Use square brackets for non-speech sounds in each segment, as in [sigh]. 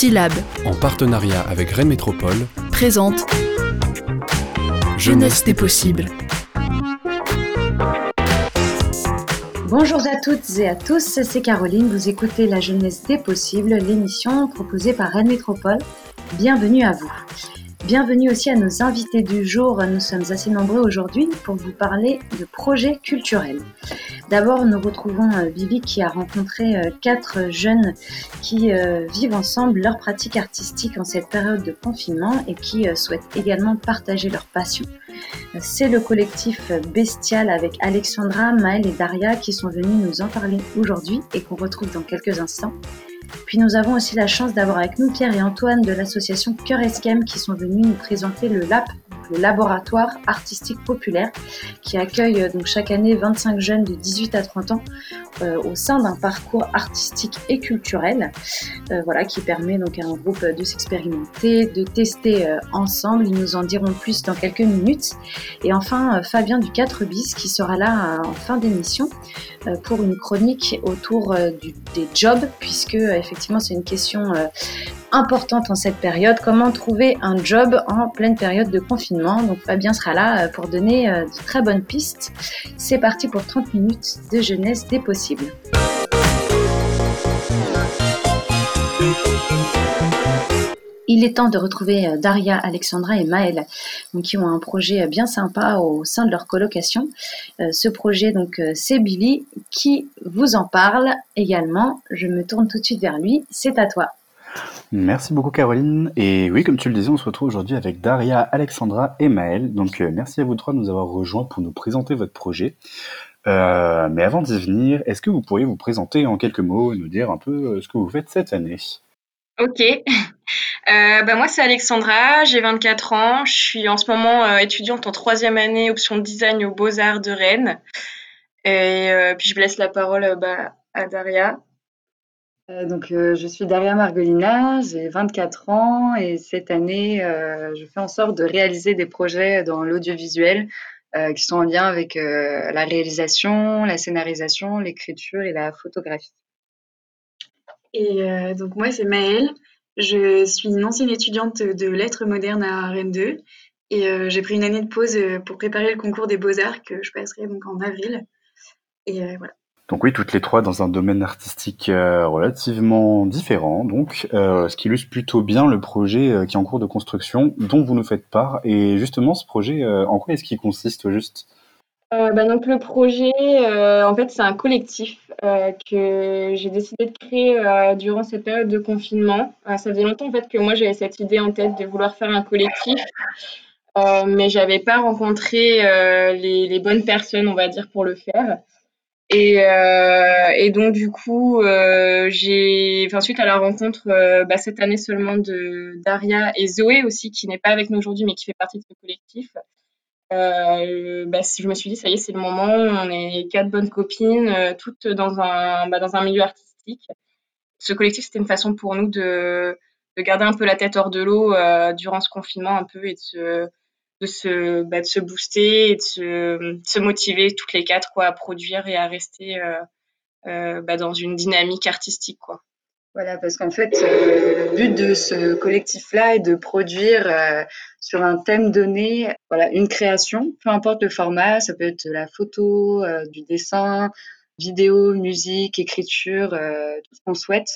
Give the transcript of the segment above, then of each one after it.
Syllab, en partenariat avec Rennes Métropole, présente Jeunesse des possibles. Bonjour à toutes et à tous, c'est Caroline, vous écoutez La Jeunesse des possibles, l'émission proposée par Rennes Métropole. Bienvenue à vous. Bienvenue aussi à nos invités du jour. Nous sommes assez nombreux aujourd'hui pour vous parler de projets culturels. D'abord, nous retrouvons euh, Vivi qui a rencontré euh, quatre jeunes qui euh, vivent ensemble leur pratique artistique en cette période de confinement et qui souhaitent également partager leur passion. C'est le collectif Bestial avec Alexandra, Maëlle et Daria qui sont venus nous en parler aujourd'hui et qu'on retrouve dans quelques instants. Puis nous avons aussi la chance d'avoir avec nous Pierre et Antoine de l'association Cœur Esquem qui sont venus nous présenter le LAP, le laboratoire artistique populaire, qui accueille euh, donc chaque année 25 jeunes de 18 à 30 ans euh, au sein d'un parcours artistique et culturel, euh, voilà, qui permet donc à un groupe de s'expérimenter, de tester ensemble. Ils nous en diront plus dans quelques minutes. Et enfin, Fabien du 4 bis qui sera là en fin d'émission pour une chronique autour des jobs, puisque effectivement c'est une question importante en cette période. Comment trouver un job en pleine période de confinement? Donc Fabien sera là euh, pour donner euh, de très bonnes pistes. C'est parti pour 30 minutes de jeunesse des possibles. Il est temps de retrouver euh, Daria, Alexandra et Maëlle, qui ont un projet bien sympa au sein de leur colocation. ce projet, donc, c'est Billy qui vous en parle également. Je me tourne tout de suite vers lui. C'est à toi. Merci beaucoup Caroline. Et oui, comme tu le disais, on se retrouve aujourd'hui avec Daria, Alexandra et Maëlle. Donc euh, merci à vous trois de nous avoir rejoints pour nous présenter votre projet. Euh, mais avant d'y venir, est-ce que vous pourriez vous présenter en quelques mots et nous dire un peu euh, ce que vous faites cette année? Ok. bah moi, c'est Alexandra, j'ai 24 ans. Je suis en ce moment étudiante en troisième année, option design aux Beaux-Arts de Rennes. Et puis je laisse la parole bah, à Daria. Euh, donc, euh, je suis Daria Margolina, j'ai 24 ans et cette année, euh, je fais en sorte de réaliser des projets dans l'audiovisuel qui sont en lien avec la réalisation, la scénarisation, l'écriture et la photographie. Et donc, moi, c'est Maëlle. Je suis une ancienne étudiante de lettres modernes à Rennes 2 et j'ai pris une année de pause pour préparer le concours des beaux-arts que je passerai donc en avril. Et voilà. Donc oui, toutes les trois dans un domaine artistique euh, relativement différent, donc euh, ce qui illustre plutôt bien le projet euh, qui est en cours de construction, dont vous nous faites part. Et justement, ce projet, en quoi est-ce qu'il consiste juste? Bah donc le projet, en fait, c'est un collectif que j'ai décidé de créer durant cette période de confinement. ça faisait longtemps en fait que moi j'avais cette idée en tête de vouloir faire un collectif, mais j'avais pas rencontré les, bonnes personnes, on va dire, pour le faire. Et, euh, donc du coup, euh, j'ai, enfin suite à la rencontre euh, bah, cette année seulement de Daria et Zoé aussi, qui n'est pas avec nous aujourd'hui, mais qui fait partie de ce collectif. Euh, bah, je me suis dit ça y est, c'est le moment. On est quatre bonnes copines, euh, toutes dans un bah, dans un milieu artistique. Ce collectif, c'était une façon pour nous de, de garder un peu la tête hors de l'eau durant ce confinement un peu et de se de se, bah, de se booster et de se, se, motiver toutes les quatre quoi, à produire et à rester euh, euh, bah, dans une dynamique artistique. Quoi. Voilà, parce qu'en fait, euh, le but de ce collectif-là est de produire euh, sur un thème donné voilà, une création, peu importe le format, ça peut être la photo, euh, du dessin, vidéo, musique, écriture, tout ce qu'on souhaite,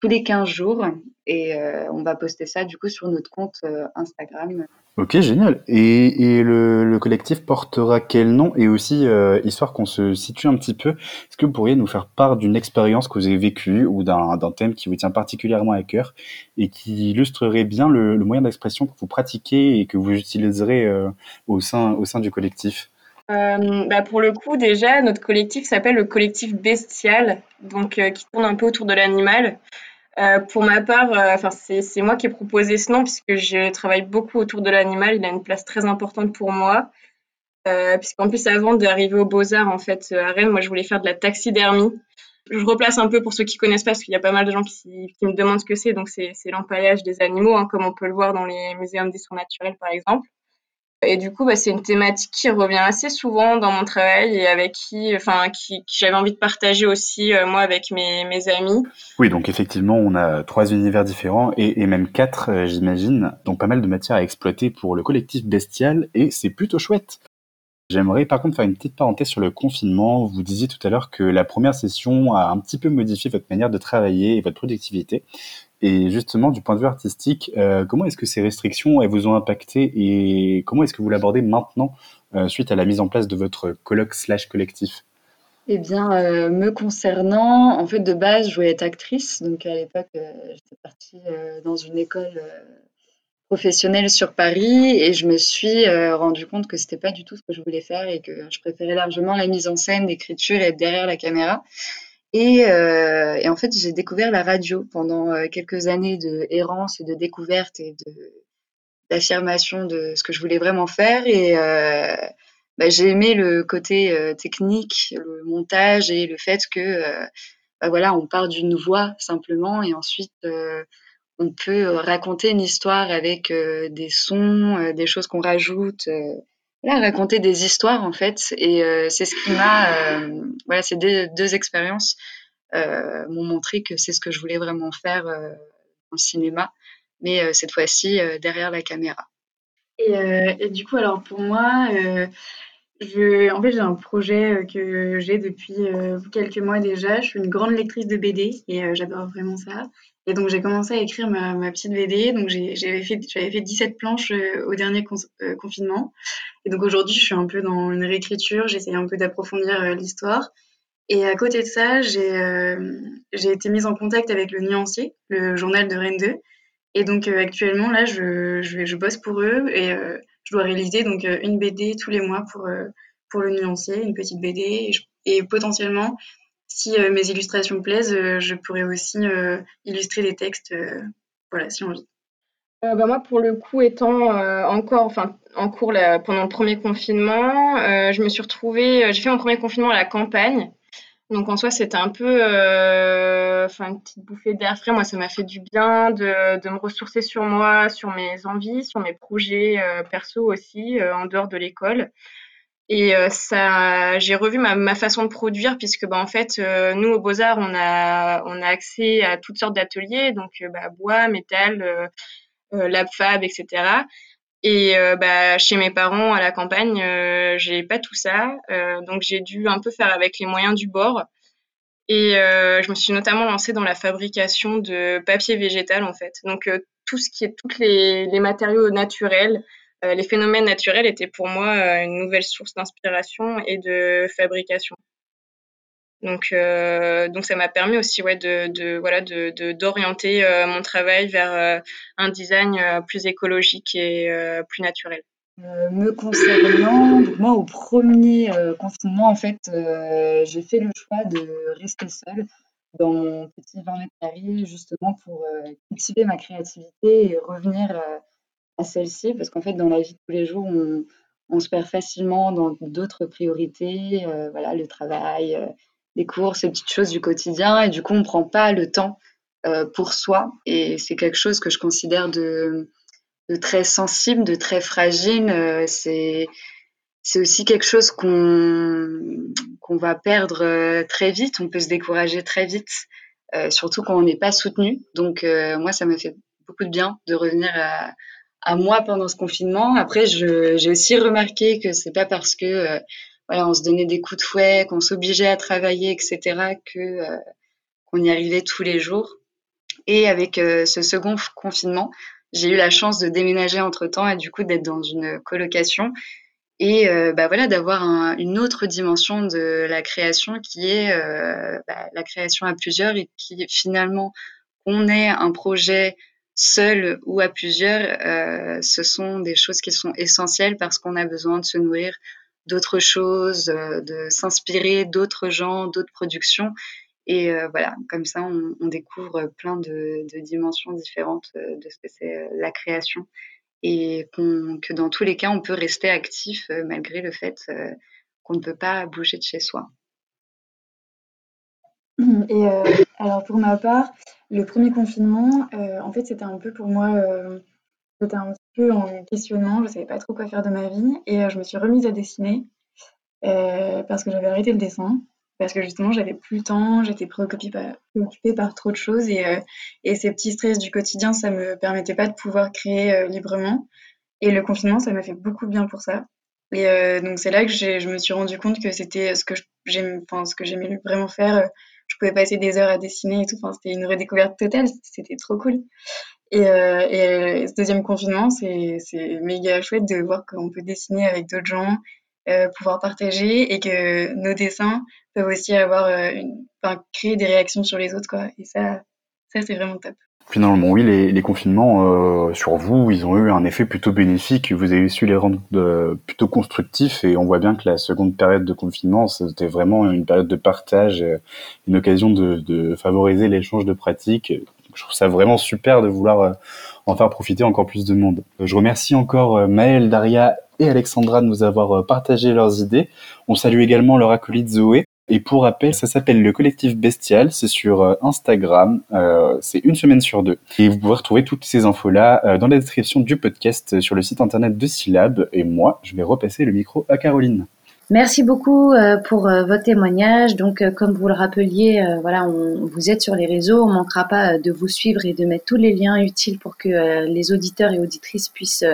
tous les 15 jours. Et on va poster ça du coup sur notre compte Instagram. Ok, génial. Et, le, le, collectif portera quel nom? Et aussi, euh, histoire qu'on se situe un petit peu, est-ce que vous pourriez nous faire part d'une expérience que vous avez vécue ou d'un thème qui vous tient particulièrement à cœur et qui illustrerait bien le, moyen d'expression que vous pratiquez et que vous utiliserez euh, au, sein, du collectif? Euh, bah pour le coup, déjà, notre collectif s'appelle le collectif Bestial, donc qui tourne un peu autour de l'animal. Euh, pour ma part, euh, enfin c'est moi qui ai proposé ce nom puisque je travaille beaucoup autour de l'animal. Il a une place très importante pour moi. Euh, puisqu'en plus, avant d'arriver aux Beaux-Arts, en fait, à Rennes, moi, je voulais faire de la taxidermie. Je replace un peu pour ceux qui connaissent pas, parce qu'il y a pas mal de gens qui, qui me demandent ce que c'est. Donc, c'est l'empaillage des animaux, hein, comme on peut le voir dans les muséums d'histoire naturelle, par exemple. Et du coup, bah, c'est une thématique qui revient assez souvent dans mon travail et avec qui, enfin, qui, j'avais envie de partager aussi, moi, avec mes, amis. Oui, donc effectivement, on a trois univers différents et, et même quatre, j'imagine. Donc pas mal de matière à exploiter pour le collectif Bestial et c'est plutôt chouette. J'aimerais par contre faire une petite parenthèse sur le confinement. Vous disiez tout à l'heure que la première session a un petit peu modifié votre manière de travailler et votre productivité. Et justement, du point de vue artistique, euh, comment est-ce que ces restrictions vous ont impacté et comment est-ce que vous l'abordez maintenant euh, suite à la mise en place de votre colloque slash collectif? Eh bien, euh, me concernant, en fait, de base, je voulais être actrice. Donc, à l'époque, j'étais partie dans une école professionnelle sur Paris et je me suis rendu compte que c'était pas du tout ce que je voulais faire et que je préférais largement la mise en scène, l'écriture et être derrière la caméra. Et, euh, et en fait, j'ai découvert la radio pendant euh, quelques années de errance et de découverte et d'affirmation de ce que je voulais vraiment faire. Et euh, bah, j'ai aimé le côté euh, technique, le montage et le fait que bah, voilà, on part d'une voix simplement et ensuite on peut euh, raconter une histoire avec euh, des sons, euh, des choses qu'on rajoute. Voilà, raconter des histoires en fait. Et c'est ce qui m'a, voilà, ces deux, expériences m'ont montré que c'est ce que je voulais vraiment faire au cinéma, mais cette fois-ci derrière la caméra. Et, du coup, alors pour moi, je, en fait, j'ai un projet que j'ai depuis quelques mois déjà. Je suis une grande lectrice de BD et j'adore vraiment ça. Et donc, j'ai commencé à écrire ma, petite BD. Donc, j'avais fait, fait 17 planches euh, au dernier euh, confinement. Et donc, aujourd'hui, je suis un peu dans une réécriture. J'essaie un peu d'approfondir euh, l'histoire. Et à côté de ça, j'ai j'ai été mise en contact avec le Nuancier, le journal de Rennes 2. Et donc, actuellement, là, je, je, bosse pour eux et je dois réaliser donc une BD tous les mois pour, pour le Nuancier, une petite BD. et potentiellement, si euh, mes illustrations plaisent, euh, je pourrais aussi euh, illustrer des textes, voilà, si envie. Euh, bah, moi, pour le coup, étant encore, en cours pendant le premier confinement, je me suis retrouvée, j'ai fait mon premier confinement à la campagne. Donc en soi, c'était un peu, enfin, une petite bouffée d'air frais. Moi, ça m'a fait du bien de, de, me ressourcer sur moi, sur mes envies, sur mes projets perso aussi, en dehors de l'école. Et euh, ça, j'ai revu ma, ma, façon de produire puisque bah, en fait, euh, nous au Beaux Arts, on a on a accès à toutes sortes d'ateliers, donc euh, bah, bois, métal, lab fab, etc. Et bah, chez mes parents à la campagne, j'ai pas tout ça, donc j'ai dû un peu faire avec les moyens du bord. Et je me suis notamment lancée dans la fabrication de papier végétal en fait. Donc tout ce qui est toutes les, les matériaux naturels, euh, les phénomènes naturels étaient pour moi euh, une nouvelle source d'inspiration et de fabrication. Donc, euh, donc ça m'a permis aussi ouais, de, voilà de, d'orienter mon travail vers un design plus écologique et plus naturel. me concernant, moi au premier confinement, en fait, j'ai fait le choix de rester seule dans mon petit 20 mètres carrés, justement pour cultiver ma créativité et revenir celle-ci, parce qu'en fait, dans la vie de tous les jours, on, se perd facilement dans d'autres priorités, euh, voilà, le travail, euh, les courses, les petites choses du quotidien, et du coup, on ne prend pas le temps euh, pour soi. Et c'est quelque chose que je considère de, très sensible, de très fragile. c'est c'est aussi quelque chose qu'on qu'on va perdre très vite. On peut se décourager très vite, surtout quand on n'est pas soutenu. Donc moi, ça m'a fait beaucoup de bien de revenir à, à moi pendant ce confinement. Après, j'ai aussi remarqué que c'est pas parce que euh, voilà, on se donnait des coups de fouet, qu'on s'obligeait à travailler, etc., que euh, qu'on y arrivait tous les jours. Et avec euh, ce second confinement, j'ai eu la chance de déménager entre temps et du coup d'être dans une colocation et bah voilà d'avoir un, une autre dimension de la création qui est bah, la création à plusieurs et qui finalement on ait un projet seul ou à plusieurs, euh, ce sont des choses qui sont essentielles parce qu'on a besoin de se nourrir d'autres choses, euh, de s'inspirer d'autres gens, d'autres productions. Et euh, voilà, comme ça, on, on découvre plein de, de, dimensions différentes euh, de ce que c'est euh, la création. Et que dans tous les cas, on peut rester actif malgré le fait qu'on ne peut pas bouger de chez soi. [clears throat] Et alors pour ma part, le premier confinement, euh, en fait, c'était un peu pour moi, euh, c'était un peu en questionnement, je savais pas trop quoi faire de ma vie et je me suis remise à dessiner, parce que j'avais arrêté le dessin parce que justement j'avais plus le temps, j'étais préoccupée par, trop de choses et, euh, et, ces petits stress du quotidien, ça me permettait pas de pouvoir créer euh, librement. Et le confinement, ça m'a fait beaucoup bien pour ça. Et euh, donc c'est là que je me suis rendu compte que c'était ce que j'aimais, vraiment faire. Pouvais passer des heures à dessiner et tout. C'était une redécouverte totale. C'était trop cool. Et, et ce deuxième confinement, c'est méga chouette de voir qu'on peut dessiner avec d'autres gens, euh, pouvoir partager et que nos dessins peuvent aussi avoir euh, une, créer des réactions sur les autres quoi et ça ça c'est vraiment top Finalement, oui, les, les confinements euh, sur vous, ils ont eu un effet plutôt bénéfique. Vous avez su les rendre plutôt constructifs et on voit bien que la seconde période de confinement, c'était vraiment une période de partage, une occasion de, de favoriser l'échange de pratiques. Je trouve ça vraiment super de vouloir en faire profiter encore plus de monde. Je remercie encore Maëlle, Daria et Alexandra de nous avoir euh, partagé leurs idées. On salue également leur acolyte Zoé. Et pour rappel, ça s'appelle le collectif Bestial, c'est sur euh, Instagram, euh, c'est une semaine sur deux. Et vous pouvez retrouver toutes ces infos-là dans la description du podcast sur le site internet de Syllab. Et moi, je vais repasser le micro à Caroline. Merci beaucoup euh, pour euh, votre témoignage. Donc, euh, comme vous le rappeliez, voilà, on, vous êtes sur les réseaux. On manquera pas de vous suivre et de mettre tous les liens utiles pour que les auditeurs et auditrices puissent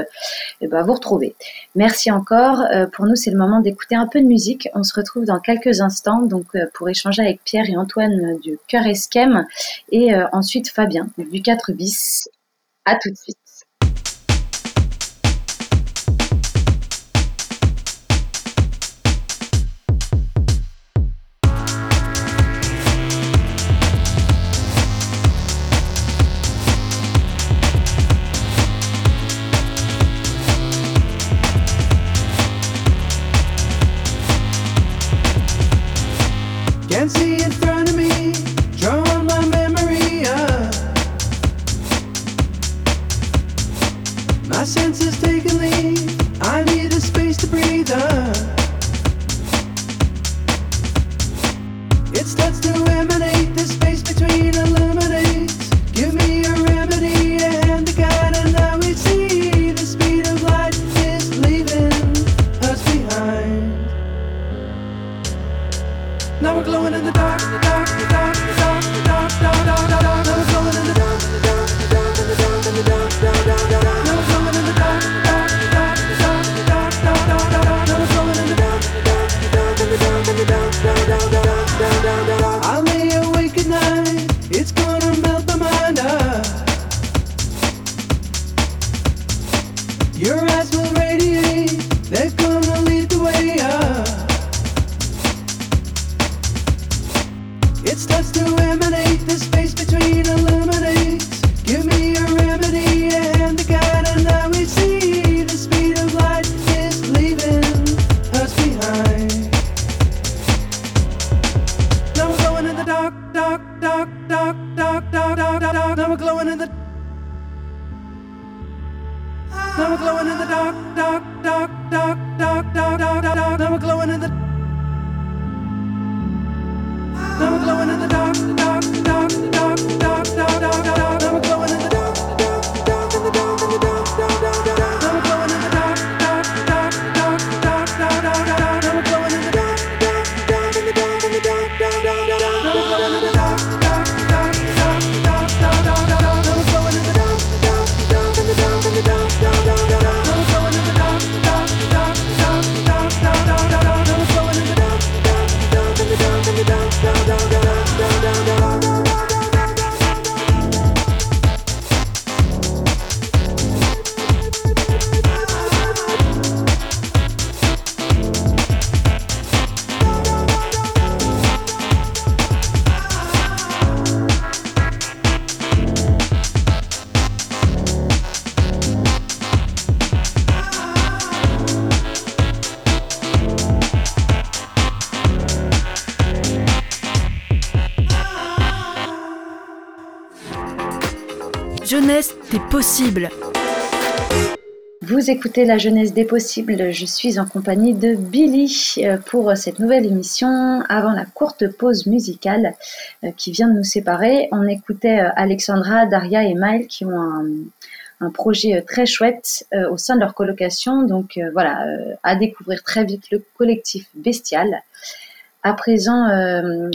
eh ben, vous retrouver. Merci encore. pour nous, c'est le moment d'écouter un peu de musique. On se retrouve dans quelques instants, donc pour échanger avec Pierre et Antoine du Cœur Esquem et ensuite Fabien du 4 bis. À tout de suite. Vous écoutez La jeunesse des possibles. Je suis en compagnie de Billy euh, pour cette nouvelle émission. Avant la courte pause musicale euh, qui vient de nous séparer, on écoutait euh, Alexandra, Daria et Maël qui ont un, un projet très chouette au sein de leur colocation. Donc voilà, à découvrir très vite le collectif Bestial. À présent,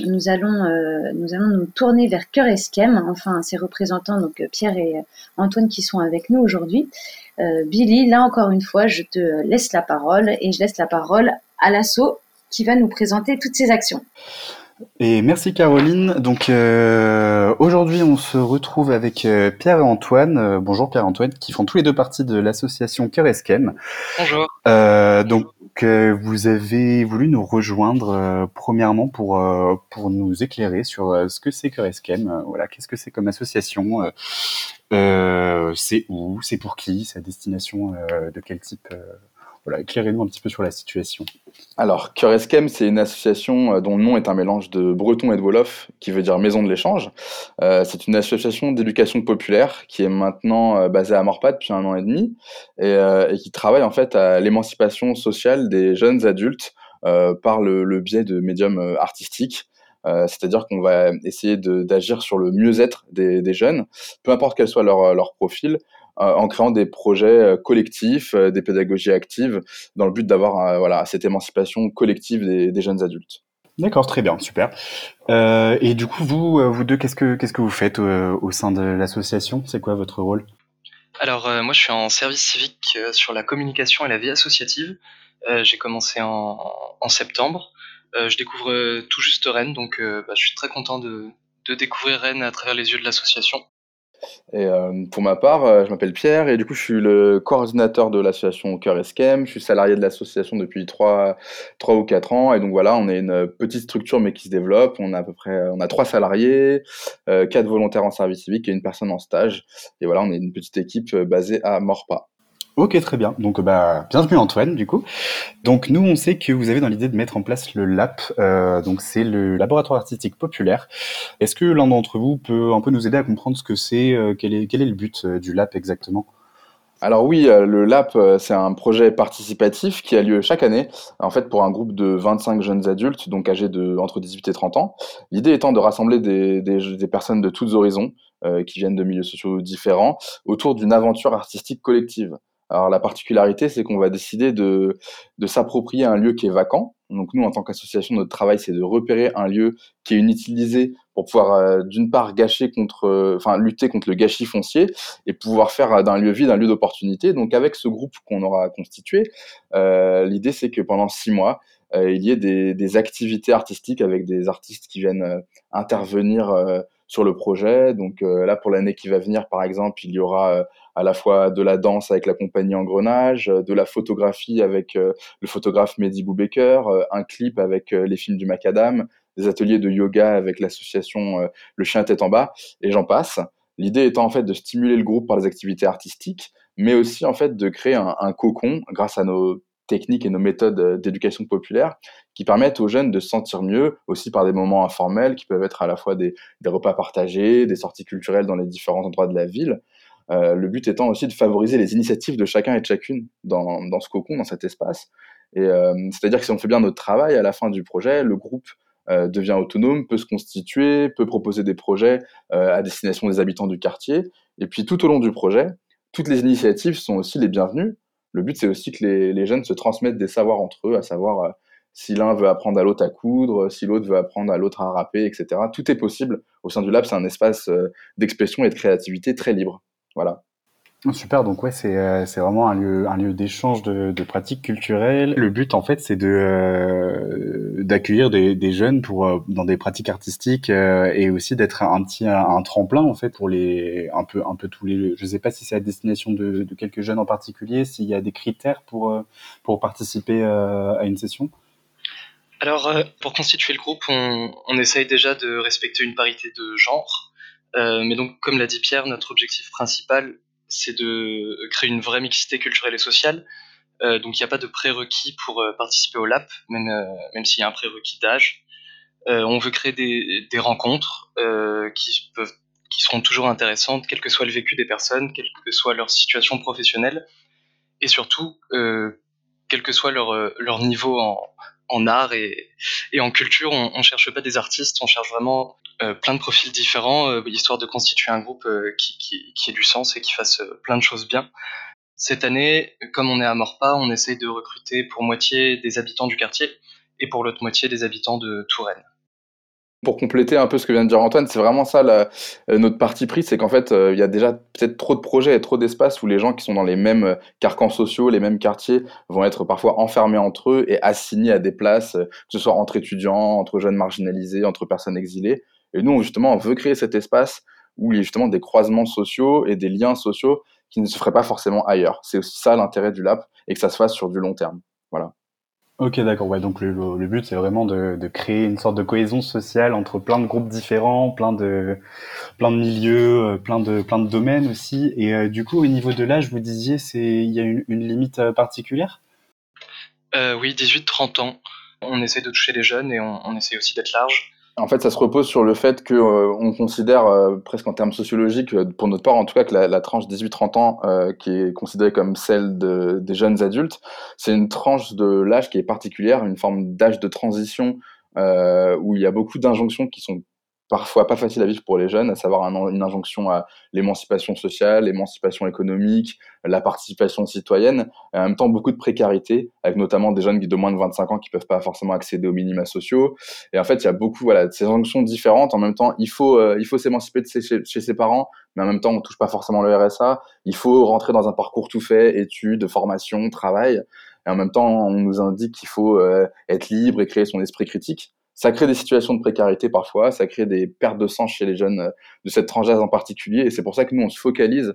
nous, allons, nous allons nous tourner vers Cœur Esquem, enfin ses représentants, donc Pierre et Antoine qui sont avec nous aujourd'hui. Billy, là encore une fois, je te laisse la parole et je laisse la parole à l'assaut qui va nous présenter toutes ces actions. Et merci Caroline. Donc euh, aujourd'hui on se retrouve avec euh, Pierre et Antoine. Euh, bonjour Pierre et Antoine qui font tous les deux partie de l'association Cœur Esquem. Bonjour. donc vous avez voulu nous rejoindre premièrement pour pour nous éclairer sur ce que c'est Cœur Esquem. voilà, qu'est-ce que c'est comme association C'est où C'est pour qui C'est à destination de quel type voilà, éclairez-nous un petit peu sur la situation. Alors, Cœur Esquem, c'est une association euh, dont le nom est un mélange de breton et de wolof, qui veut dire maison de l'échange. Euh, c'est une association d'éducation populaire qui est maintenant euh, basée à Morpat depuis un an et demi et, qui travaille en fait à l'émancipation sociale des jeunes adultes par le, biais de médiums artistiques. C'est-à-dire qu'on va essayer d'agir sur le mieux-être des, jeunes, peu importe quel soit leur, profil, en créant des projets euh, collectifs, euh, des pédagogies actives, dans le but d'avoir voilà, cette émancipation collective des, jeunes adultes. D'accord, très bien, super. et du coup, vous, vous deux, qu'est-ce que qu'est-ce que vous faites au sein de l'association? C'est quoi votre rôle? Alors moi, je suis en service civique sur la communication et la vie associative. J'ai commencé en, septembre. je découvre tout juste Rennes, donc bah, je suis très content de, de découvrir Rennes à travers les yeux de l'association. Et euh, pour ma part, euh, je m'appelle Pierre et du coup, je suis le coordinateur de l'association Cœur Esquem. Je suis salarié de l'association depuis 3, 3 ou 4 ans. Et donc voilà, on est une petite structure mais qui se développe. On a à peu près on a 3 salariés, euh, 4 volontaires en service civique et une personne en stage. Et voilà, on est une petite équipe euh, basée à Morpa. Ok, très bien. Donc, bah, bienvenue Antoine, du coup. Donc, nous, on sait que vous avez dans l'idée de mettre en place le LAP. Euh, donc, c'est le laboratoire artistique populaire. Est-ce que l'un d'entre vous peut un peu nous aider à comprendre ce que c'est, euh, quel, est, le but euh, du LAP exactement? Alors oui, le LAP, c'est un projet participatif qui a lieu chaque année, en fait pour un groupe de 25 jeunes adultes, donc âgés de entre 18 et 30 ans. L'idée étant de rassembler des personnes de tous horizons, qui viennent de milieux sociaux différents, autour d'une aventure artistique collective. Alors la particularité, c'est qu'on va décider de, s'approprier un lieu qui est vacant. Donc nous, en tant qu'association, notre travail, c'est de repérer un lieu qui est inutilisé pour pouvoir, euh, d'une part, gâcher contre, euh, enfin, lutter contre le gâchis foncier et pouvoir faire euh, d'un lieu vide un lieu d'opportunité. Donc avec ce groupe qu'on aura constitué, l'idée, c'est que pendant six mois, il y ait des, activités artistiques avec des artistes qui viennent intervenir sur le projet. Donc là, pour l'année qui va venir, par exemple, il y aura à la fois de la danse avec la compagnie Engrenage, euh, de la photographie avec euh, le photographe Mehdi Boubaker, euh, un clip avec les films du Macadam, des ateliers de yoga avec l'association Le Chien Tête en Bas, et j'en passe. L'idée étant en fait de stimuler le groupe par les activités artistiques, mais aussi en fait de créer un, cocon grâce à nos techniques et nos méthodes d'éducation populaire qui permettent aux jeunes de se sentir mieux, aussi par des moments informels qui peuvent être à la fois des repas partagés, des sorties culturelles dans les différents endroits de la ville, euh, le but étant aussi de favoriser les initiatives de chacun et de chacune dans, ce cocon, dans cet espace. Et euh, c'est-à-dire que si on fait bien notre travail, à la fin du projet, le groupe euh, devient autonome, peut se constituer, peut proposer des projets à destination des habitants du quartier. Et puis tout au long du projet, toutes les initiatives sont aussi les bienvenues. Le but, c'est aussi que les, les, jeunes se transmettent des savoirs entre eux, à savoir si l'un veut apprendre à l'autre à coudre, si l'autre veut apprendre à l'autre à rapper, etc. Tout est possible. Au sein du lab, c'est un espace d'expression et de créativité très libre. Voilà. Super, donc ouais, c'est euh, c'est vraiment un lieu un lieu d'échange de, de pratiques culturelles. Le but en fait, c'est de euh, d'accueillir des, des jeunes pour euh, dans des pratiques artistiques et aussi d'être un petit un, tremplin en fait pour les un peu un peu tous les. Je sais pas si c'est à destination de, de quelques jeunes en particulier, s'il y a des critères pour pour participer à une session. Alors pour constituer le groupe, on, on essaye déjà de respecter une parité de genre. Euh, mais donc, comme l'a dit Pierre, notre objectif principal, c'est de créer une vraie mixité culturelle et sociale. Euh, donc, il n'y a pas de prérequis pour euh, participer au LAP, même, même s'il y a un prérequis d'âge. on veut créer des, des rencontres qui, peuvent, qui seront toujours intéressantes, quel que soit le vécu des personnes, quelle que soit leur situation professionnelle, et surtout, quel que soit leur, leur niveau en, en art et, en culture. On, cherche pas des artistes, on cherche vraiment plein de profils différents, histoire de constituer un groupe qui, qui, qui, ait du sens et qui fasse plein de choses bien. Cette année, comme on est à Morpa, on essaye de recruter pour moitié des habitants du quartier et pour l'autre moitié des habitants de Touraine. Pour compléter un peu ce que vient de dire Antoine, c'est vraiment ça la, euh, notre parti pris, c'est qu'en fait, euh, il y a déjà peut-être trop de projets et trop d'espaces où les gens qui sont dans les mêmes euh, carcans sociaux, les mêmes quartiers, vont être parfois enfermés entre eux et assignés à des places, que ce soit entre étudiants, entre jeunes marginalisés, entre personnes exilées. Et nous, justement, on veut créer cet espace où il y a justement des croisements sociaux et des liens sociaux qui ne se feraient pas forcément ailleurs. C'est aussi ça l'intérêt du LAP et que ça se fasse sur du long terme. Voilà. Ok, d'accord. Ouais, donc le, but, c'est vraiment de, créer une sorte de cohésion sociale entre plein de groupes différents, plein de, plein de milieux, euh, plein de, plein de domaines aussi. Et euh, du coup, au niveau de l'âge, vous disiez, c'est il y a une, limite euh, particulière? Oui, 18-30 ans. On essaie de toucher les jeunes et on essaie aussi d'être large. En fait, ça se repose sur le fait que euh, on considère euh, presque en termes sociologiques, euh, pour notre part en tout cas, que la, la tranche 18-30 ans, qui est considérée comme celle de, des jeunes adultes, c'est une tranche de l'âge qui est particulière, une forme d'âge de transition où il y a beaucoup d'injonctions qui sont parfois pas facile à vivre pour les jeunes, à savoir un, une injonction à l'émancipation sociale, l'émancipation économique, la participation citoyenne, et en même temps beaucoup de précarité, avec notamment des jeunes de moins de 25 ans qui peuvent pas forcément accéder aux minima sociaux. Et en fait, il y a beaucoup voilà, de ces injonctions différentes. En même temps, il faut, euh, il faut s'émanciper de chez, chez, ses parents, mais en même temps, on touche pas forcément le RSA. Il faut rentrer dans un parcours tout fait, études, formation, travail. Et en même temps, on nous indique qu'il faut euh, être libre et créer son esprit critique ça crée des situations de précarité parfois, ça crée des pertes de sens chez les jeunes euh, de cette tranche d'âge en particulier, et c'est pour ça que nous, on se focalise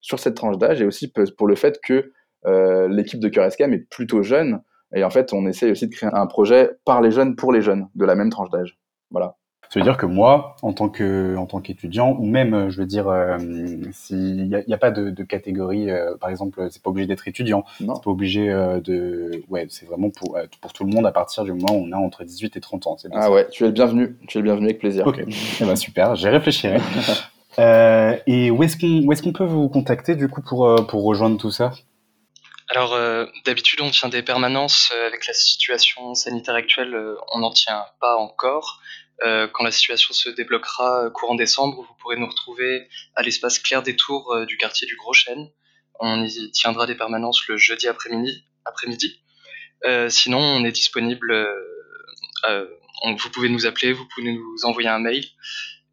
sur cette tranche d'âge, et aussi pour le fait que euh, l'équipe de Cœur est plutôt jeune, et en fait, on essaye aussi de créer un projet par les jeunes, pour les jeunes, de la même tranche d'âge. Voilà. Ça veut dire que moi, en tant que en tant qu'étudiant, ou même, euh, je veux dire, euh, s'il n'y a, y a, pas de, de catégorie, euh, par exemple, c'est pas obligé d'être étudiant, c'est pas obligé euh, de, ouais, c'est vraiment pour euh, pour tout le monde à partir du moment où on a entre 18 et 30 ans. ah ça. ouais, tu es le bienvenu, tu es le bienvenu avec plaisir. Ok, eh ben, super, j'y réfléchirai. [laughs] et où est-ce qu'on où est-ce qu'on peut vous contacter du coup pour pour rejoindre tout ça? Alors euh, d'habitude on tient des permanences avec la situation sanitaire actuelle, on n'en tient pas encore. Euh, quand la situation se débloquera euh, courant décembre, vous pourrez nous retrouver à l'espace Clair des Tours euh, du quartier du Gros Chêne. On y tiendra des permanences le jeudi après-midi. Après-midi. sinon, on est disponible. On, vous pouvez nous appeler, vous pouvez nous envoyer un mail.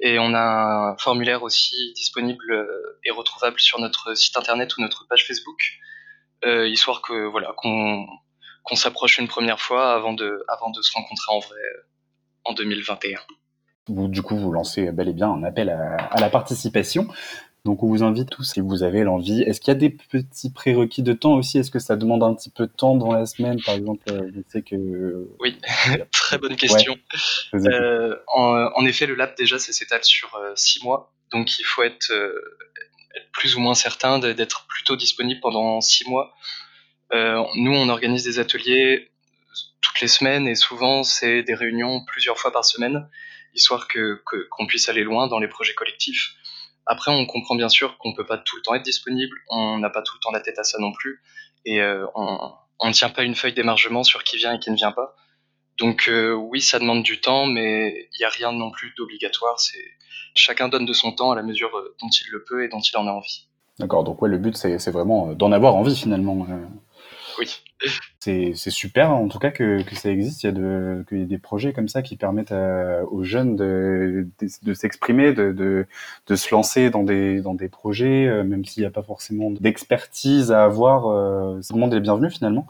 Et on a un formulaire aussi disponible et retrouvable sur notre site internet ou notre page Facebook, euh, histoire que voilà qu'on qu'on s'approche une première fois avant de avant de se rencontrer en vrai en 2021. Vous, du coup, vous lancez bel et bien un appel à, à la participation. Donc, on vous invite tous, si vous avez l'envie. Est-ce qu'il y a des petits prérequis de temps aussi? Est-ce que ça demande un petit peu de temps dans la semaine? Par exemple, je sais que... Oui, [laughs] très bonne question. Ouais. Euh, en, en, effet, le lab, déjà, ça s'étale sur euh, six mois. Donc, il faut être, euh, être plus ou moins certain d'être plutôt disponible pendant six mois. Euh, nous, on organise des ateliers toutes les semaines et souvent c'est des réunions plusieurs fois par semaine, histoire que qu'on puisse aller loin dans les projets collectifs. Après, on comprend bien sûr qu'on peut pas tout le temps être disponible, on n'a pas tout le temps la tête à ça non plus, et euh, on ne tient pas une feuille d'émargement sur qui vient et qui ne vient pas. Donc euh, oui, ça demande du temps, mais il n'y a rien non plus d'obligatoire. Chacun donne de son temps à la mesure euh, dont il le peut et dont il en a envie. D'accord. Donc ouais, le but c'est vraiment d'en avoir envie finalement. [laughs] Oui. C'est super en tout cas que, que ça existe, il y, y a des projets comme ça qui permettent à, aux jeunes de, de, s'exprimer, de, de, de, se lancer dans des, dans des projets, euh, même s'il n'y a pas forcément d'expertise à avoir, euh, tout le monde est bienvenu finalement.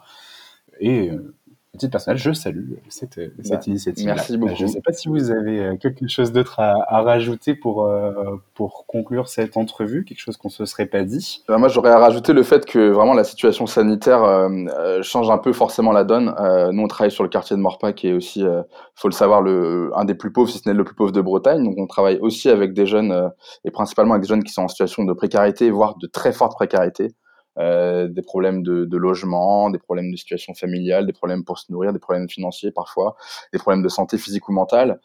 Et euh, titre personnel, je salue cette, cette bah, initiative. Merci beaucoup. Je ne sais pas si vous avez euh, quelque chose d'autre à, à, rajouter pour, euh, pour conclure cette entrevue, quelque chose qu'on se serait pas dit? Ben moi, j'aurais à rajouter le fait que vraiment la situation sanitaire euh, change un peu forcément la donne. Euh, nous, on travaille sur le quartier de Morpa, qui est aussi, il faut le savoir, le, un des plus pauvres, si ce n'est le plus pauvre de Bretagne. Donc, on travaille aussi avec des jeunes, et principalement avec des jeunes qui sont en situation de précarité, voire de très forte précarité. Euh, des problèmes de, de, logement, des problèmes de situation familiale, des problèmes pour se nourrir, des problèmes financiers parfois, des problèmes de santé physique ou mentale.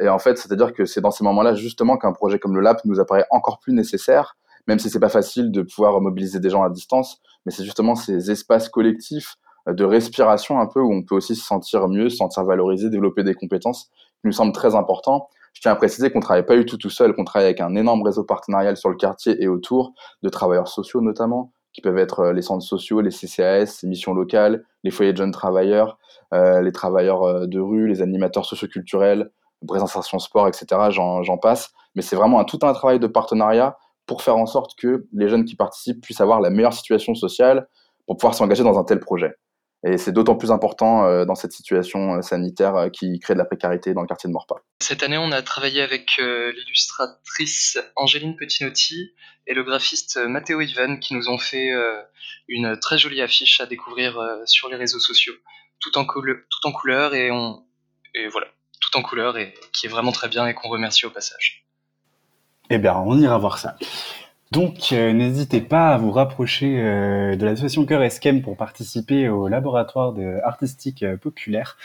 Et en fait, c'est-à-dire que c'est dans ces moments-là justement qu'un projet comme le LAP nous apparaît encore plus nécessaire, même si c'est pas facile de pouvoir mobiliser des gens à distance, mais c'est justement ces espaces collectifs de respiration un peu où on peut aussi se sentir mieux, se sentir valorisé, développer des compétences qui nous semblent très importants Je tiens à préciser qu'on travaille pas du tout tout seul, qu'on travaille avec un énorme réseau partenarial sur le quartier et autour, de travailleurs sociaux notamment, qui peuvent être euh, les centres sociaux, les CCAS, les missions locales, les foyers de jeunes travailleurs, euh, les travailleurs euh, de rue, les animateurs socioculturels, présentation sport, etc. J'en passe. Mais c'est vraiment un, tout un travail de partenariat pour faire en sorte que les jeunes qui participent puissent avoir la meilleure situation sociale pour pouvoir s'engager dans un tel projet. Et c'est d'autant plus important euh, dans cette situation euh, sanitaire euh, qui crée de la précarité dans le quartier de Morpa. Cette année, on a travaillé avec l'illustratrice Angéline Petinotti et le graphiste Matteo Ivan qui nous ont fait une très jolie affiche à découvrir sur les réseaux sociaux, tout en, tout en couleur et, on, et voilà, tout en couleur et qui est vraiment très bien et qu'on remercie au passage. Eh bien, on ira voir ça. Donc, euh, n'hésitez pas à vous rapprocher euh, de l'association Cœur Esquem pour participer au laboratoire de artistique euh, populaire.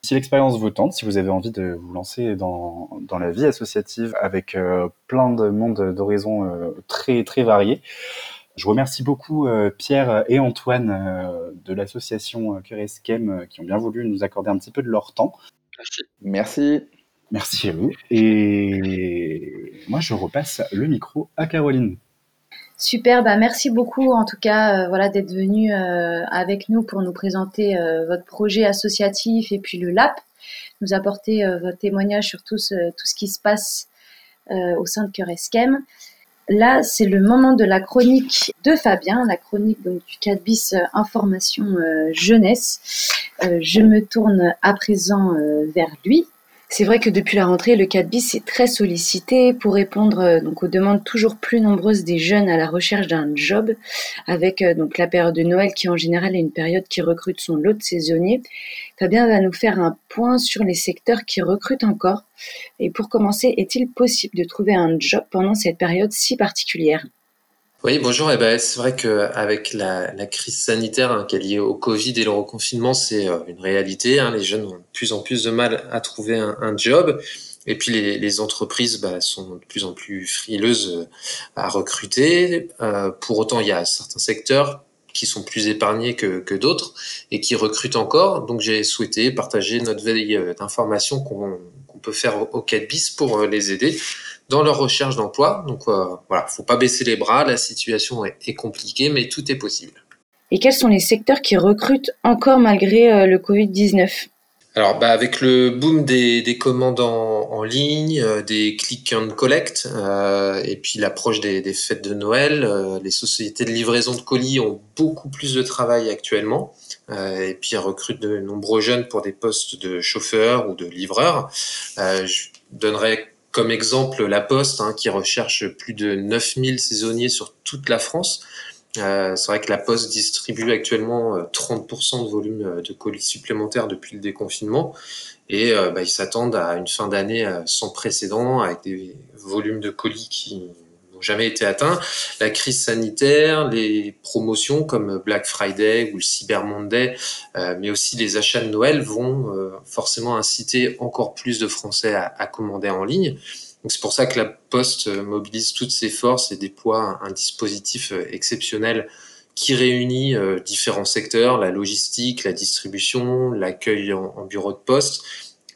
Si l'expérience vous tente, si vous avez envie de vous lancer dans, dans la vie associative avec plein de mondes d'horizons très très variés, je remercie beaucoup Pierre et Antoine de l'association Cœur Esquem qui ont bien voulu nous accorder un petit peu de leur temps. Merci. Merci. Merci à vous. Et moi, je repasse le micro à Caroline. Super, bah merci beaucoup en tout cas euh, voilà d'être venu euh, avec nous pour nous présenter euh, votre projet associatif et puis le LAP, nous apporter votre témoignage sur tout ce, tout ce qui se passe au sein de Cœur Esquem. Là, c'est le moment de la chronique de Fabien, la chronique donc, du 4 bis information jeunesse. je me tourne à présent vers lui. C'est vrai que depuis la rentrée, le 4 bis est très sollicité pour répondre euh, aux demandes toujours plus nombreuses des jeunes à la recherche d'un job, avec euh, donc la période de Noël qui en général est une période qui recrute son lot de saisonniers. Fabien va nous faire un point sur les secteurs qui recrutent encore. Et pour commencer, est-il possible de trouver un job pendant cette période si particulière? Oui, bonjour. Eh ben, c'est vrai qu'avec la, la crise sanitaire hein, qui est liée au Covid et le reconfinement, c'est euh, une réalité. Hein. Les jeunes ont de plus en plus de mal à trouver un, un job. Et puis les, les entreprises bah, sont de plus en plus frileuses euh, à recruter. Euh, pour autant, il y a certains secteurs qui sont plus épargnés que, que d'autres et qui recrutent encore. Donc j'ai souhaité partager notre veille euh, d'informations qu'on peut faire au 4 bis pour les aider dans leur recherche d'emploi. Donc euh, voilà, faut pas baisser les bras, la situation est, compliquée, mais tout est possible. Et quels sont les secteurs qui recrutent encore malgré euh, le Covid-19 alors, bah, avec le boom des, des commandes en, en ligne, euh, des click and collect, euh, et puis l'approche des, des, fêtes de Noël, euh, les sociétés de livraison de colis ont beaucoup plus de travail actuellement, et puis elles recrutent de nombreux jeunes pour des postes de chauffeurs ou de livreurs. je donnerai comme exemple la Poste, hein, qui recherche plus de 9000 saisonniers sur toute la France. Euh, c'est vrai que la Poste distribue actuellement 30% euh, de volume euh, de colis supplémentaires depuis le déconfinement et bah, ils s'attendent à une fin d'année sans précédent avec des volumes de colis qui jamais été atteint. La crise sanitaire, les promotions comme Black Friday ou le Cyber Monday, euh, mais aussi les achats de Noël vont euh, forcément inciter encore plus de Français à, commander en ligne. Donc c'est pour ça que la Poste mobilise toutes ses forces et déploie un, dispositif euh, exceptionnel qui réunit différents secteurs, la logistique, la distribution, l'accueil en, bureau de poste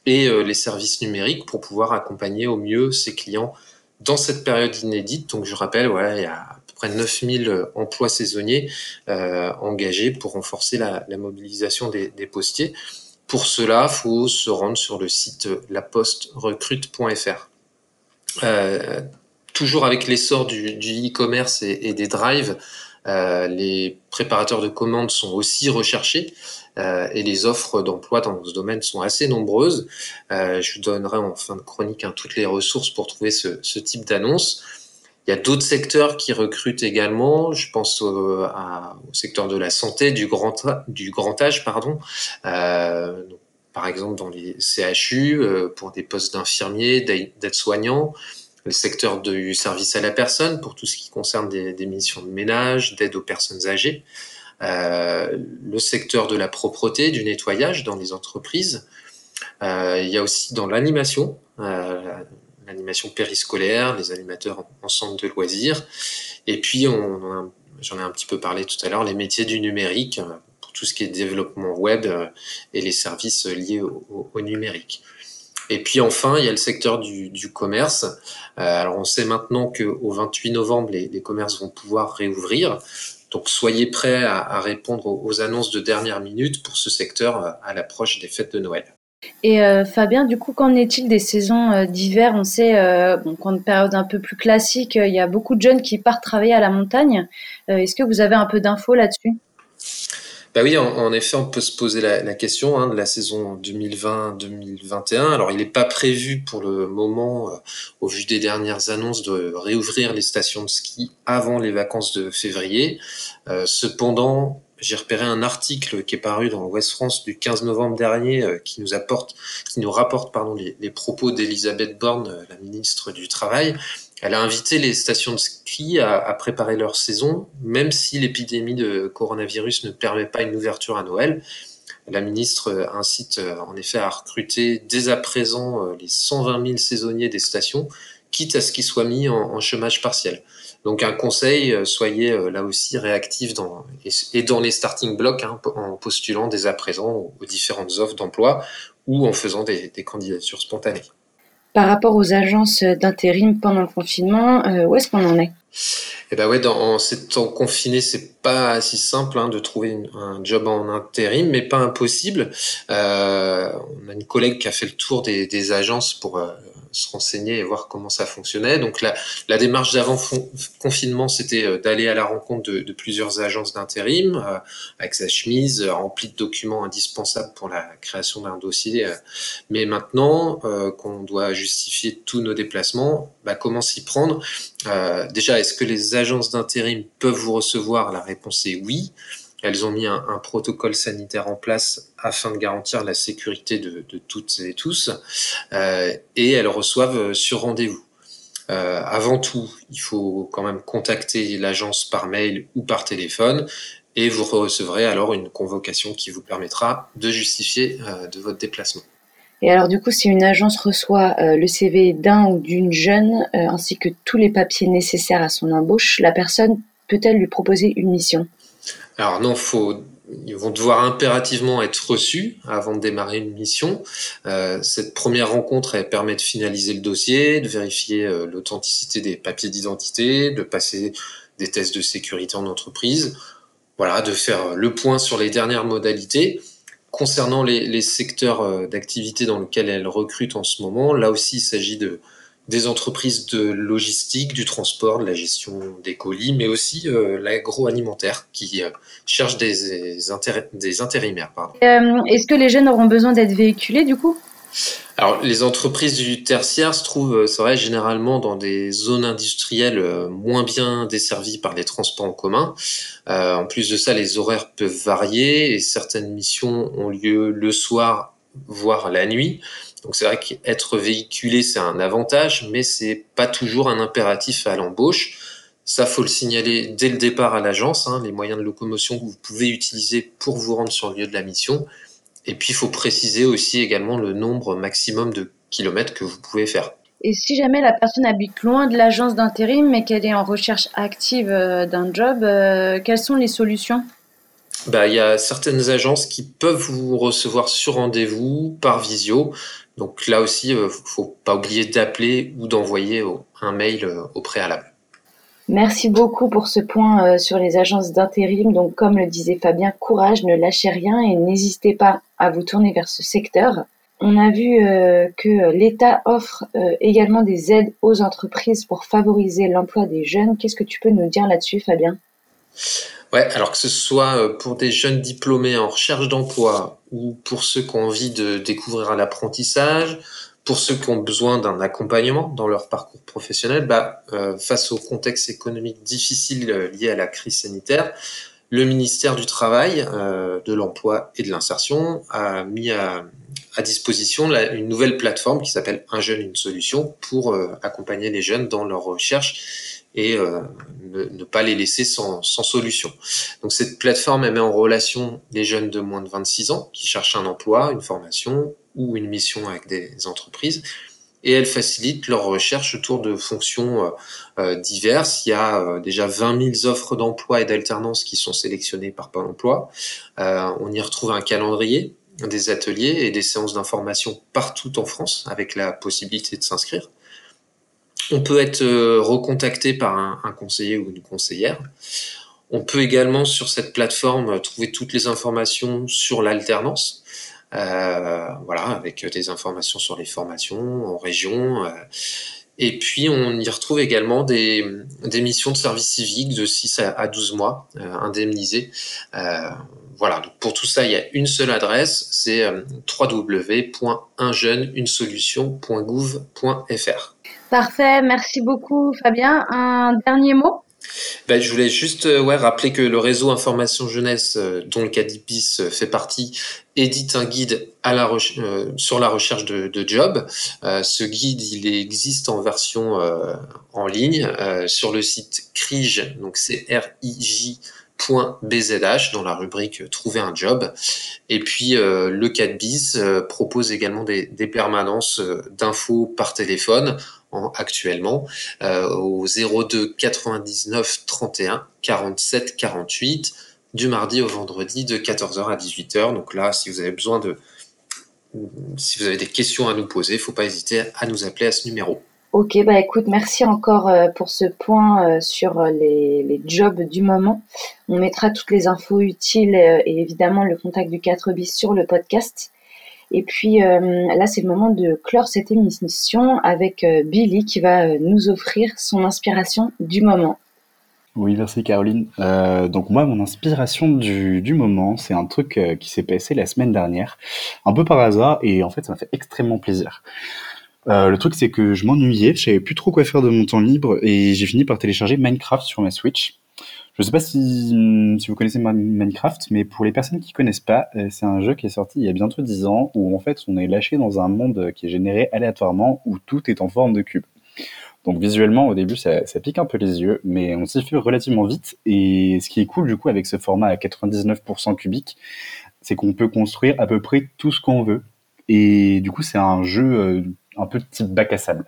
et les services numériques pour pouvoir accompagner au mieux ses clients dans cette période inédite. Donc je rappelle, voilà, il y a à peu près 9000 euh, emplois saisonniers euh, engagés pour renforcer la, la mobilisation des, des, postiers. Pour cela, faut se rendre sur le site lapostrecrute.fr. Euh, toujours avec l'essor du e-commerce et, et, des drives, euh, les préparateurs de commandes sont aussi recherchés euh, et les offres d'emploi dans ce domaine sont assez nombreuses. Euh, je vous donnerai en fin de chronique hein, toutes les ressources pour trouver ce, type d'annonce. Il y a d'autres secteurs qui recrutent également. Je pense au, secteur de la santé, du grand, du grand âge, pardon. Euh, par exemple dans les CHU pour des postes d'infirmiers, d'aides-soignants, le secteur du service à la personne pour tout ce qui concerne des, missions de ménage, d'aide aux personnes âgées, le secteur de la propreté, du nettoyage dans les entreprises. Euh, il y a aussi dans l'animation, euh, l'animation périscolaire, les animateurs en centre de loisirs. Et puis, j'en ai un petit peu parlé tout à l'heure, les métiers du numérique, pour tout ce qui est développement web et les services liés au, numérique. Et puis enfin, il y a le secteur du, commerce. Euh, alors on sait maintenant qu'au 28 novembre, les, commerces vont pouvoir réouvrir. Donc soyez prêts à, répondre aux, annonces de dernière minute pour ce secteur euh, à l'approche des fêtes de Noël. Et euh, Fabien, du coup, qu'en est-il des saisons euh, d'hiver? On sait qu'en période un peu plus classique, il y a beaucoup de jeunes qui partent travailler à la montagne. Est-ce que vous avez un peu d'infos là-dessus? Bah oui, en, effet, on peut se poser la, question hein, de la saison 2020-2021. Alors, il n'est pas prévu pour le moment, euh, au vu des dernières annonces, de réouvrir les stations de ski avant les vacances de février. Euh, cependant, j'ai repéré un article qui est paru dans West France du 15 novembre dernier euh, qui nous apporte, qui nous rapporte pardon les propos d'Elisabeth Borne, la ministre du Travail, elle a invité les stations de ski à, à préparer leur saison, même si l'épidémie de coronavirus ne permet pas une ouverture à Noël. La ministre incite en effet à recruter dès à présent les 120 000 saisonniers des stations, quitte à ce qu'ils soient mis en, en, chômage partiel. Donc un conseil, soyez là aussi réactifs dans, et, dans les starting blocks hein, en postulant dès à présent aux différentes offres d'emploi ou en faisant des, des candidatures spontanées. Par rapport aux agences d'intérim pendant le confinement, euh, où est-ce qu'on en est? Eh ben ouais, dans, en ces temps confinés, c'est pas si simple hein, de trouver un job en intérim, mais pas impossible. Euh, on a une collègue qui a fait le tour des, agences pour euh, se renseigner et voir comment ça fonctionnait. Donc la, démarche d'avant confinement, c'était d'aller à la rencontre de, plusieurs agences d'intérim euh, avec sa chemise remplie de documents indispensables pour la création d'un dossier. Mais maintenant euh, qu'on doit justifier tous nos déplacements, bah, comment s'y prendre? Euh, Déjà, est-ce que les agences d'intérim peuvent vous recevoir? La réponse est oui. Elles ont mis un, protocole sanitaire en place afin de garantir la sécurité de, toutes et tous, euh, et elles reçoivent sur rendez-vous. Euh, avant tout, il faut quand même contacter l'agence par mail ou par téléphone, et vous recevrez alors une convocation qui vous permettra de justifier euh, de votre déplacement. Et alors du coup, si une agence reçoit euh, le CV d'un ou d'une jeune, euh, ainsi que tous les papiers nécessaires à son embauche, la personne peut-elle lui proposer une mission? Alors non, ils vont devoir impérativement être reçus avant de démarrer une mission. Euh, cette première rencontre, elle permet de finaliser le dossier, de vérifier euh, l'authenticité des papiers d'identité, de passer des tests de sécurité en entreprise, voilà, de faire le point sur les dernières modalités. Concernant les, les secteurs euh, d'activité dans lesquels elle recrute en ce moment, là aussi il s'agit de des entreprises de logistique, du transport, de la gestion des colis, mais aussi euh, l'agroalimentaire qui euh, cherche des, des, intér des intérimaires. Euh, Est-ce que les jeunes auront besoin d'être véhiculés du coup? Alors, les entreprises du tertiaire se trouvent, c'est vrai, généralement dans des zones industrielles moins bien desservies par les transports en commun. Euh, en plus de ça, les horaires peuvent varier et certaines missions ont lieu le soir, voire la nuit. Donc c'est vrai qu'être véhiculé, c'est un avantage, mais c'est pas toujours un impératif à l'embauche. Ça, faut le signaler dès le départ à l'agence, hein, les moyens de locomotion que vous pouvez utiliser pour vous rendre sur le lieu de la mission. Et puis, il faut préciser aussi également le nombre maximum de kilomètres que vous pouvez faire. Et si jamais la personne habite loin de l'agence d'intérim, mais qu'elle est en recherche active d'un job, euh, quelles sont les solutions? Bah, il y a certaines agences qui peuvent vous recevoir sur rendez-vous par visio. Donc là aussi, il euh, faut pas oublier d'appeler ou d'envoyer un mail euh, au préalable. Merci beaucoup pour ce point euh, sur les agences d'intérim. Donc, comme le disait Fabien, courage, ne lâchez rien et n'hésitez pas à vous tourner vers ce secteur. On a vu que l'État offre également des aides aux entreprises pour favoriser l'emploi des jeunes. Qu'est-ce que tu peux nous dire là-dessus, Fabien? Alors que ce soit pour des jeunes diplômés en recherche d'emploi ou pour ceux qui ont envie de découvrir l'apprentissage, pour ceux qui ont besoin d'un accompagnement dans leur parcours professionnel, bah, euh, face au contexte économique difficile euh, lié à la crise sanitaire, le ministère du Travail, euh, de l'Emploi et de l'Insertion a mis à, disposition une nouvelle plateforme qui s'appelle Un jeune, une solution pour euh, accompagner les jeunes dans leur recherche et euh, ne, ne, pas les laisser sans, sans, solution. Donc cette plateforme elle met en relation les jeunes de moins de 26 ans qui cherchent un emploi, une formation ou une mission avec des entreprises et elle facilite leur recherche autour de fonctions euh, diverses. Il y a euh, déjà 20 000 offres d'emploi et d'alternance qui sont sélectionnées par Pôle emploi. Euh, on y retrouve un calendrier des ateliers et des séances d'information partout en France avec la possibilité de s'inscrire. On peut être recontacté par un, conseiller ou une conseillère. On peut également sur cette plateforme trouver toutes les informations sur l'alternance. voilà, avec des informations sur les formations en région, et puis, on y retrouve également des, missions de service civique de 6 à 12 mois euh, indemnisées. Euh, voilà, donc pour tout ça, il y a une seule adresse, c'est euh, www.unjeuneUneSolution.gouv.fr. Parfait, merci beaucoup Fabien. Un dernier mot? Ben, je voulais juste euh, ouais, rappeler que le réseau Information Jeunesse, euh, dont le CADIPIS euh, fait partie, édite un guide à la sur la recherche de, de job. ce guide, il existe en version en ligne sur le site CRIJ, donc c'est R-I-J .bzh dans la rubrique Trouver un job. Et puis le CADBIS propose également des, des permanences d'infos par téléphone actuellement euh, au 02 99 31 47 48 du mardi au vendredi de 14h à 18h. Donc là, si vous avez besoin de si vous avez des questions à nous poser, il ne faut pas hésiter à nous appeler à ce numéro. Ok, bah écoute, merci encore euh, pour ce point euh, sur les, les, jobs du moment. On mettra toutes les infos utiles et évidemment le contact du 4 bis sur le podcast. Et puis euh, là, c'est le moment de clore cette émission avec euh, Billy qui va euh, nous offrir son inspiration du moment. Oui, merci Caroline. Donc moi, mon inspiration du, du moment, c'est un truc qui s'est passé la semaine dernière, un peu par hasard, et en fait, ça m'a fait extrêmement plaisir. Le truc, c'est que je m'ennuyais, je savais plus trop quoi faire de mon temps libre, et j'ai fini par télécharger Minecraft sur ma Switch. Je ne sais pas si, si, vous connaissez Minecraft, mais pour les personnes qui connaissent pas, euh, c'est un jeu qui est sorti il y a bientôt 10 ans, où en fait on est lâché dans un monde qui est généré aléatoirement, où tout est en forme de cube. Donc visuellement, au début, ça, pique un peu les yeux, mais on s'y fait relativement vite. Et ce qui est cool du coup avec ce format à 99% cubique, c'est qu'on peut construire à peu près tout ce qu'on veut. Et du coup, c'est un jeu euh, un peu type bac à sable.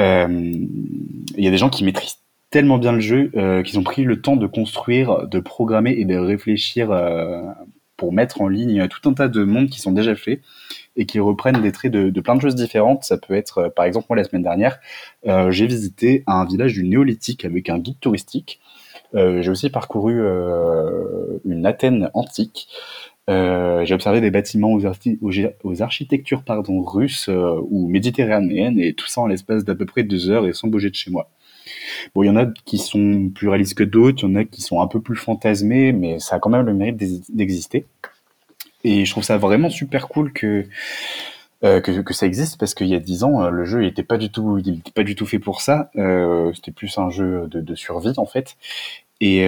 Euh, il y a des gens qui maîtrisent tellement bien le jeu euh, qu'ils ont pris le temps de construire, de programmer et de réfléchir euh, pour mettre en ligne tout un tas de mondes qui sont déjà faits et qui reprennent des traits de, plein de choses différentes. Ça peut être, euh, par exemple, moi la semaine dernière, euh, j'ai visité un village du néolithique avec un guide touristique. Euh, j'ai aussi parcouru une Athènes antique. j'ai observé des bâtiments aux, architectures pardon, russes ou méditerranéennes et tout ça en l'espace d'à peu près deux heures et sans bouger de chez moi. Bon, il y en a qui sont plus réalistes que d'autres, il y en a qui sont un peu plus fantasmés, mais ça a quand même le mérite d'exister. Et je trouve ça vraiment super cool que euh, que, que, ça existe parce qu'il y a dix ans, euh, le jeu n'était pas du tout, pas du tout fait pour ça. Euh, C'était plus un jeu de, de, survie en fait. Et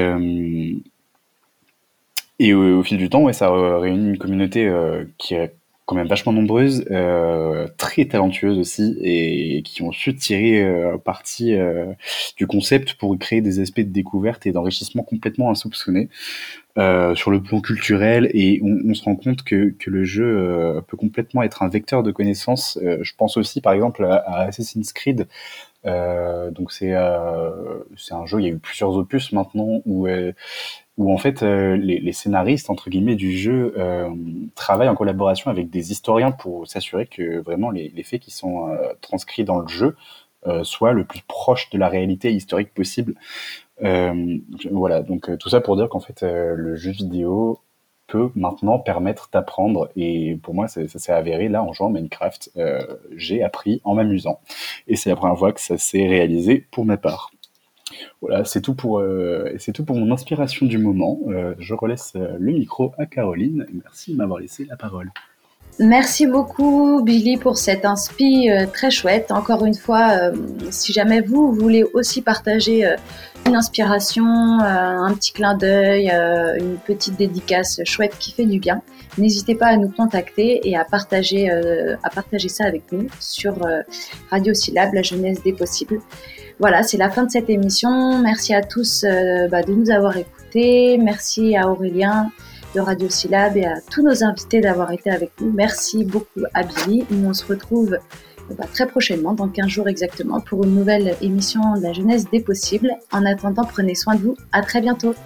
et au, fil du temps, ouais, ça a réuni une communauté qui est quand même vachement nombreuses, euh, très talentueuses aussi, et qui ont su tirer euh, parti euh, du concept pour créer des aspects de découverte et d'enrichissement complètement insoupçonnés sur le plan culturel. Et on, se rend compte que, que le jeu peut complètement être un vecteur de connaissances. Je pense aussi, par exemple, à, à Assassin's Creed. donc c'est c'est un jeu, il y a eu plusieurs opus maintenant où où en fait euh, les, les, scénaristes entre guillemets du jeu euh, travaillent en collaboration avec des historiens pour s'assurer que vraiment les, les, faits qui sont euh, transcrits dans le jeu euh, soient le plus proche de la réalité historique possible. Euh, voilà, donc tout ça pour dire qu'en fait le jeu vidéo peut maintenant permettre d'apprendre et pour moi ça, ça s'est avéré là en jouant Minecraft, j'ai appris en m'amusant et c'est la première fois que ça s'est réalisé pour ma part. Voilà, c'est tout pour euh, c'est tout pour mon inspiration du moment. Euh, je relaisse euh, le micro à Caroline. Merci de m'avoir laissé la parole. Merci beaucoup Billy pour cette inspi très chouette. Encore une fois, si jamais vous voulez aussi partager une inspiration, un petit clin d'œil, une petite dédicace chouette qui fait du bien, n'hésitez pas à nous contacter et à partager, à partager ça avec nous sur Radio Syllab, la jeunesse des possibles. Voilà, c'est la fin de cette émission. Merci à tous bah, de nous avoir écoutés. Merci à Aurélien de Radio Syllab et à tous nos invités d'avoir été avec nous. Merci beaucoup à Billy. On se retrouve bah, très prochainement, dans 15 jours exactement, pour une nouvelle émission de la jeunesse des possibles. En attendant, prenez soin de vous. À très bientôt.